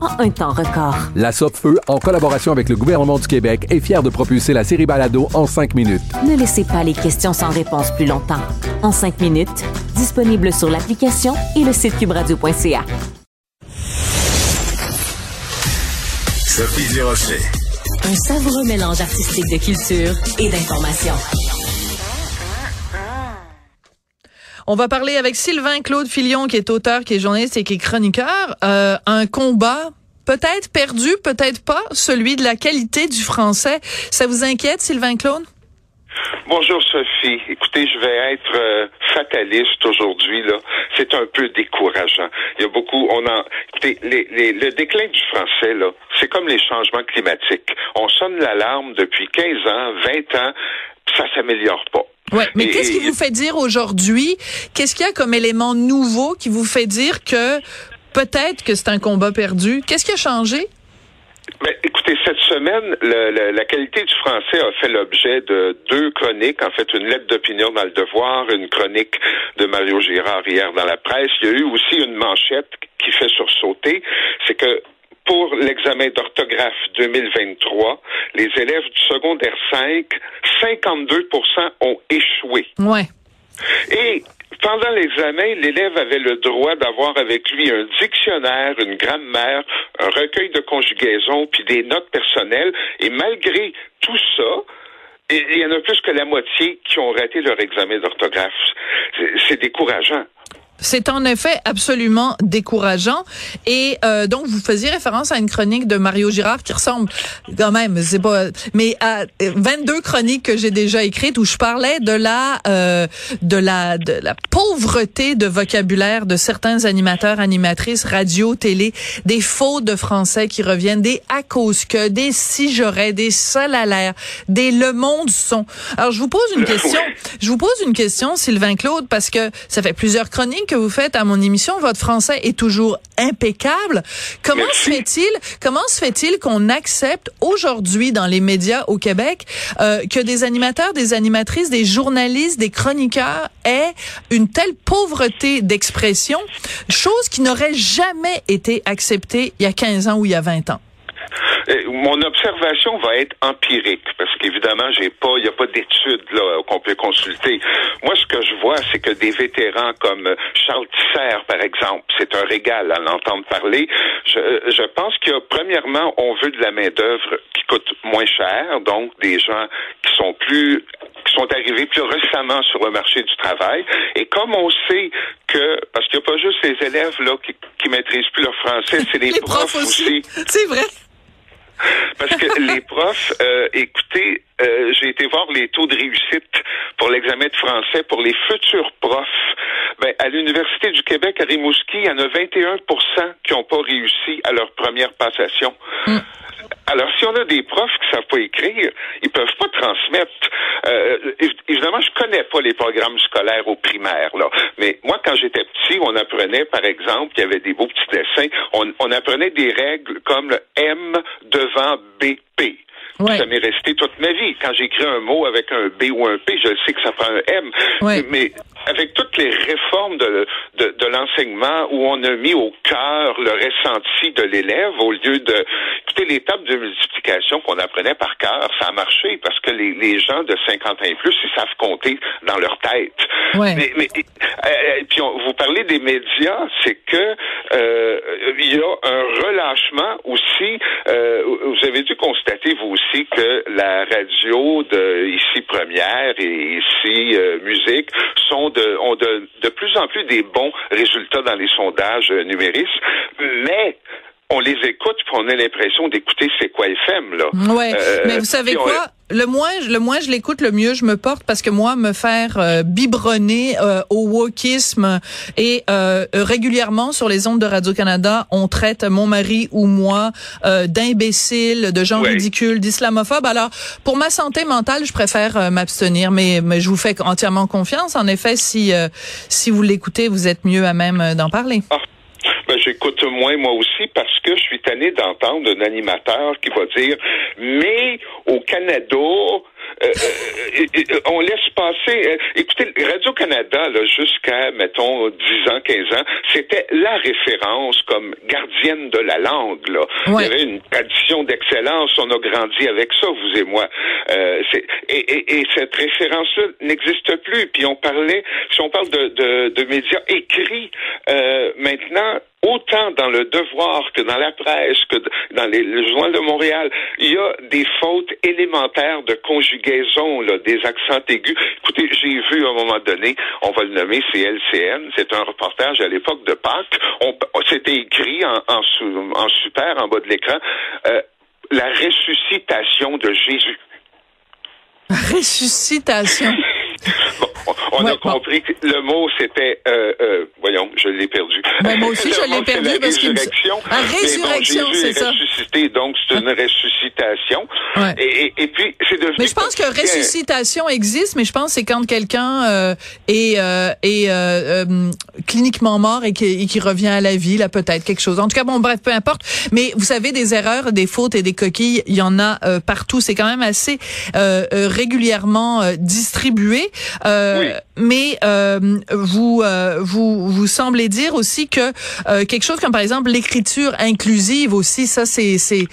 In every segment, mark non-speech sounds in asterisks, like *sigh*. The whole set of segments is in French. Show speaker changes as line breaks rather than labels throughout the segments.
en un temps record.
La Feu, en collaboration avec le gouvernement du Québec, est fière de propulser la série Balado en cinq minutes.
Ne laissez pas les questions sans réponse plus longtemps. En cinq minutes, disponible sur l'application et le site cubradio.ca.
Sophie Durocher.
Un savoureux mélange artistique de culture et d'information.
On va parler avec Sylvain Claude Filion, qui est auteur, qui est journaliste et qui est chroniqueur. Euh, un combat peut-être perdu, peut-être pas, celui de la qualité du français. Ça vous inquiète, Sylvain Claude?
Bonjour Sophie. Écoutez, je vais être euh, fataliste aujourd'hui là. C'est un peu décourageant. Il y a beaucoup. On a. Écoutez, le déclin du français là, c'est comme les changements climatiques. On sonne l'alarme depuis 15 ans, 20 ans, ça s'améliore pas.
Ouais, mais qu'est-ce qui vous fait dire aujourd'hui, qu'est-ce qu'il y a comme élément nouveau qui vous fait dire que peut-être que c'est un combat perdu? Qu'est-ce qui a changé?
Mais écoutez, cette semaine, le, la qualité du français a fait l'objet de deux chroniques. En fait, une lettre d'opinion dans le Devoir, une chronique de Mario Girard hier dans la presse. Il y a eu aussi une manchette qui fait sursauter. C'est que pour l'examen d'orthographe 2023, les élèves du secondaire 5, 52% ont échoué.
Ouais.
Et pendant l'examen, l'élève avait le droit d'avoir avec lui un dictionnaire, une grammaire, un recueil de conjugaison, puis des notes personnelles. Et malgré tout ça, il y en a plus que la moitié qui ont raté leur examen d'orthographe. C'est décourageant.
C'est en effet absolument décourageant. Et euh, donc, vous faisiez référence à une chronique de Mario Girard qui ressemble quand même, c'est pas, mais à 22 chroniques que j'ai déjà écrites où je parlais de la, euh, de la, de la pauvreté de vocabulaire de certains animateurs, animatrices, radio, télé, des fautes de français qui reviennent, des à cause que, des si j'aurais, des seuls à l'air, des le monde sont. Alors, je vous pose une *laughs* question. Je vous pose une question, Sylvain Claude, parce que ça fait plusieurs chroniques que vous faites à mon émission, votre français est toujours impeccable. Comment se fait-il, comment se fait-il qu'on accepte aujourd'hui dans les médias au Québec euh, que des animateurs, des animatrices, des journalistes, des chroniqueurs aient une telle pauvreté d'expression, chose qui n'aurait jamais été acceptée il y a 15 ans ou il y a 20 ans?
Mon observation va être empirique parce qu'évidemment, j'ai pas, il n'y a pas d'études là qu'on peut consulter. Moi, ce que je vois, c'est que des vétérans comme Charles Tisser, par exemple, c'est un régal à l'entendre parler. Je, je pense que premièrement, on veut de la main d'œuvre qui coûte moins cher, donc des gens qui sont plus qui sont arrivés plus récemment sur le marché du travail. Et comme on sait que, parce qu'il n'y a pas juste les élèves là qui, qui maîtrisent plus leur français, c'est les, profs, aussi.
C'est vrai.
Parce que *laughs* les profs, euh, écoutez, euh, j'ai été voir les taux de réussite pour l'examen de français pour les futurs profs. Ben, à l'Université du Québec à Rimouski, il y en a 21% qui n'ont pas réussi à leur première passation. Mm. Alors, si on a des profs qui savent pas écrire, ils peuvent pas transmettre. Euh, évidemment, je connais pas les programmes scolaires au primaire, là. Mais moi, quand j'étais petit, on apprenait, par exemple, il y avait des beaux petits dessins. On, on apprenait des règles comme le M devant BP. Ça m'est resté toute ma vie. Quand j'écris un mot avec un B ou un P, je sais que ça prend un M. Mais avec toutes les réformes de, de, de l'enseignement où on a mis au cœur le ressenti de l'élève au lieu de écoutez, les tables de multiplication qu'on apprenait par cœur, ça a marché parce que les, les gens de 50 ans et plus, ils savent compter dans leur tête.
Ouais.
Mais, mais euh, puis on- vous parlez des médias, c'est que euh, il y a un relâchement aussi. euh, vous avez dû constater vous aussi que la radio de ici première et ici euh, musique sont de ont de, de plus en plus des bons résultats dans les sondages euh, numériques, mais on les écoute puis on a l'impression d'écouter c'est quoi FM là.
Ouais,
Euh,
mais vous savez
on-
quoi? Le moins, le moins je l'écoute, le mieux je me porte parce que moi, me faire euh, biberonner euh, au wokisme et euh, régulièrement sur les ondes de Radio-Canada, on traite mon mari ou moi euh, d'imbéciles, de gens
Ouais.
ridicules, d'islamophobes. Alors, pour ma santé mentale, je préfère m'abstenir, mais, mais je vous fais entièrement confiance. En effet, si, euh, si vous l'écoutez, vous êtes mieux à même d'en parler.
Ben, j'écoute moins moi aussi parce que je suis tanné d'entendre un animateur qui va dire mais au Canada euh, euh, euh, on laisse passer euh, écoutez Radio Canada là jusqu'à mettons 10 ans 15 ans c'était la référence comme gardienne de la langue là.
Ouais.
il y avait une tradition d'excellence on a grandi avec ça vous et moi. Euh, et, et, et cette référence là n'existe plus. Puis on parlait si on parle de, de, de médias écrits euh, maintenant autant dans le devoir que dans la presse, que dans les, le journal de Montréal, il y a des fautes élémentaires de conjugaison, là, des accents aigus. Écoutez, j'ai vu à un moment donné, on va le nommer, c'est LCN, c'est un reportage à l'époque de Pâques. C'était écrit en, en, en super en bas de l'écran, euh, la ressuscitation de Jésus. *laughs*
Ressuscitation.
Bon, on
Ouais,
a
bon.
compris que le mot c'était, euh, euh, voyons, je l'ai perdu.
Ben, moi aussi, *laughs* je l'ai perdu
la
parce qu'il me-
résurrection.
Ah,
bon,
résurrection, c'est
est
ça.
ressuscité, donc c'est une ressuscitation.
Ouais.
Et, et, et puis c'est devenu.
Mais je pense que ressuscitation existe, mais je pense que c'est quand quelqu'un euh, est, euh, est euh, cliniquement mort et qui, et qui revient à la vie, là peut-être quelque chose. En tout cas, bon, bref, peu importe. Mais vous savez, des erreurs, des fautes et des coquilles, il y en a partout. C'est quand même assez régulièrement distribué. Euh,
Oui.
Mais euh, vous, euh, vous vous semblez dire aussi que euh, quelque chose comme par exemple l'écriture inclusive aussi, ça c'est c'est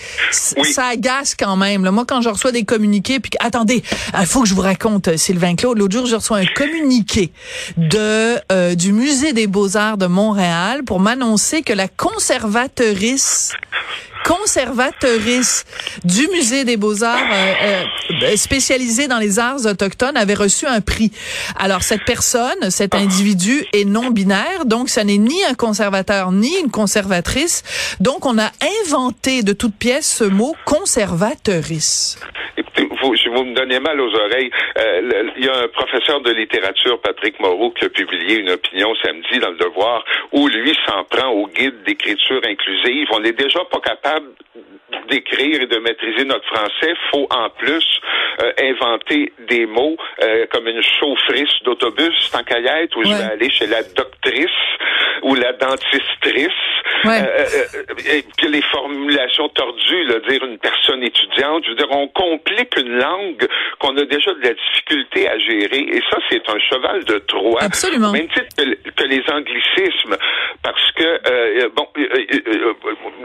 Oui.
ça agace quand même. là. Moi, quand je reçois des communiqués, puis attendez, il faut que je vous raconte, euh, Sylvain Claude. L'autre jour, je reçois un communiqué de euh, du musée des Beaux Arts de Montréal pour m'annoncer que la conservatrice conservatrice du musée des beaux-arts euh, euh, spécialisée dans les arts autochtones avait reçu un prix. Alors cette personne, cet individu est non binaire, donc ça n'est ni un conservateur ni une conservatrice. Donc on a inventé de toutes pièces ce mot conservatrice.
Vous, me donnez mal aux oreilles, euh, il y a un professeur de littérature, Patrick Moreau, qui a publié une opinion samedi dans le Devoir, où lui s'en prend au guide d'écriture inclusive. On n'est déjà pas capable d'écrire et de maîtriser notre français. Faut en plus euh, inventer des mots euh, comme une chaufferisse d'autobus, tant qu'à y être, où je vais aller chez la doctrice ou la dentistrice.
Ouais.
Euh, euh, et puis les formulations tordues, là, dire une personne étudiante, je veux dire, on complique une langue qu'on a déjà de la difficulté à gérer. Et ça, c'est un cheval de Troie.
Absolument.
Même titre que, le- que les anglicismes. Parce que, euh, bon, euh, euh, euh,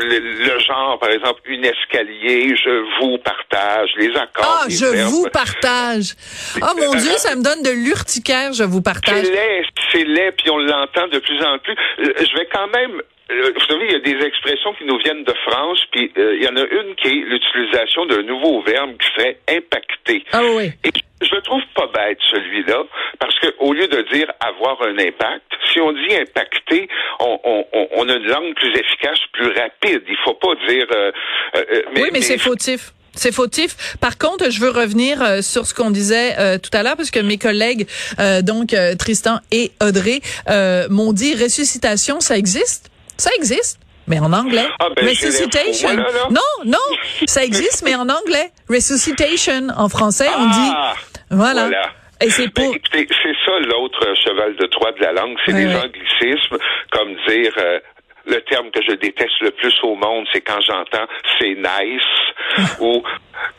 le, le genre, par exemple, une escalier, je vous partage, les accords.
Ah,
les
je
verbes.
vous partage. *laughs* Oh mon Dieu, ça me donne de l'urticaire, je vous partage.
C'est laid, c'est laid, puis on l'entend de plus en plus. Euh, Je vais quand même euh, vous savez, il y a des expressions qui nous viennent de France, puis euh, il y en a une qui est l'utilisation d'un nouveau verbe qui serait impacter.
Ah oui.
Et je le trouve pas bête, celui-là, parce que au lieu de dire avoir un impact, si on dit impacter, on, on, on- a une langue plus efficace, plus rapide. Il faut pas dire... euh, euh, euh,
oui, mais, c'est fautif. C'est fautif. Par contre, je veux revenir euh, sur ce qu'on disait euh, tout à l'heure, parce que mes collègues, euh, donc Tristan et Audrey, euh, m'ont dit ressuscitation, ça existe, ça existe. Mais en anglais.
Ah, ben,
Resuscitation.
voilà,
non, non, ça existe, mais en anglais. Resuscitation. En français, on
Ah,
dit. Voilà.
voilà.
Et c'est
Ben,
pour.
c'est ça l'autre cheval de Troie de la langue, c'est
Ouais,
les
ouais.
anglicismes, comme dire euh, le terme que je déteste le plus au monde, c'est quand j'entends c'est nice ou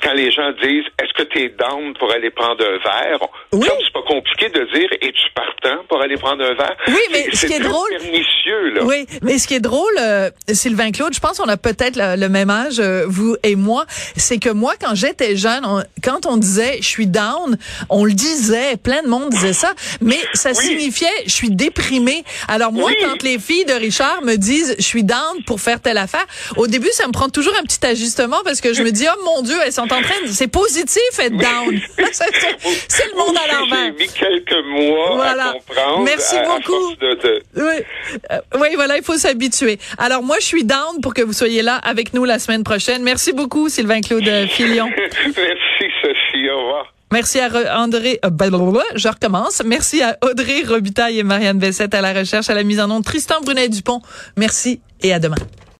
quand les gens disent est-ce que tu es down pour aller prendre un verre?
Oui.
Comme c'est pas compliqué de dire es-tu partant pour aller prendre un verre?
Oui, mais
C'est-
ce qui est drôle-
pernicieux, là.
Oui, mais ce qui est drôle, euh, Sylvain Claude, je pense qu'on a peut-être le, le même âge, euh, vous et moi, c'est que moi, quand j'étais jeune, on- quand on disait je suis down, on le disait, plein de monde disait ça, mais ça
Oui.
signifiait je suis déprimé. Alors moi,
Oui.
quand les filles de Richard me disent je suis down pour faire telle affaire, au début, ça me prend toujours un petit ajustement parce que je me dis oh mon Dieu, elles sont en train de, c'est positif être down. *laughs* *laughs* C'est- le monde à
J'ai
l'envers.
mis quelques mois
Voilà.
à comprendre.
Merci
à-
beaucoup.
force de- de-
Oui, Euh, oui, voilà, il faut s'habituer. Alors moi, je suis down pour que vous soyez là avec nous la semaine prochaine. Merci beaucoup, Sylvain Claude euh, *laughs* Filion.
Merci, Sophie. Au revoir.
Merci à André. euh, blablabla, je recommence. Merci à Audrey Robitaille et Marianne Bessette à la recherche, à la mise en onde. Tristan Brunet Dupont. Merci et à demain.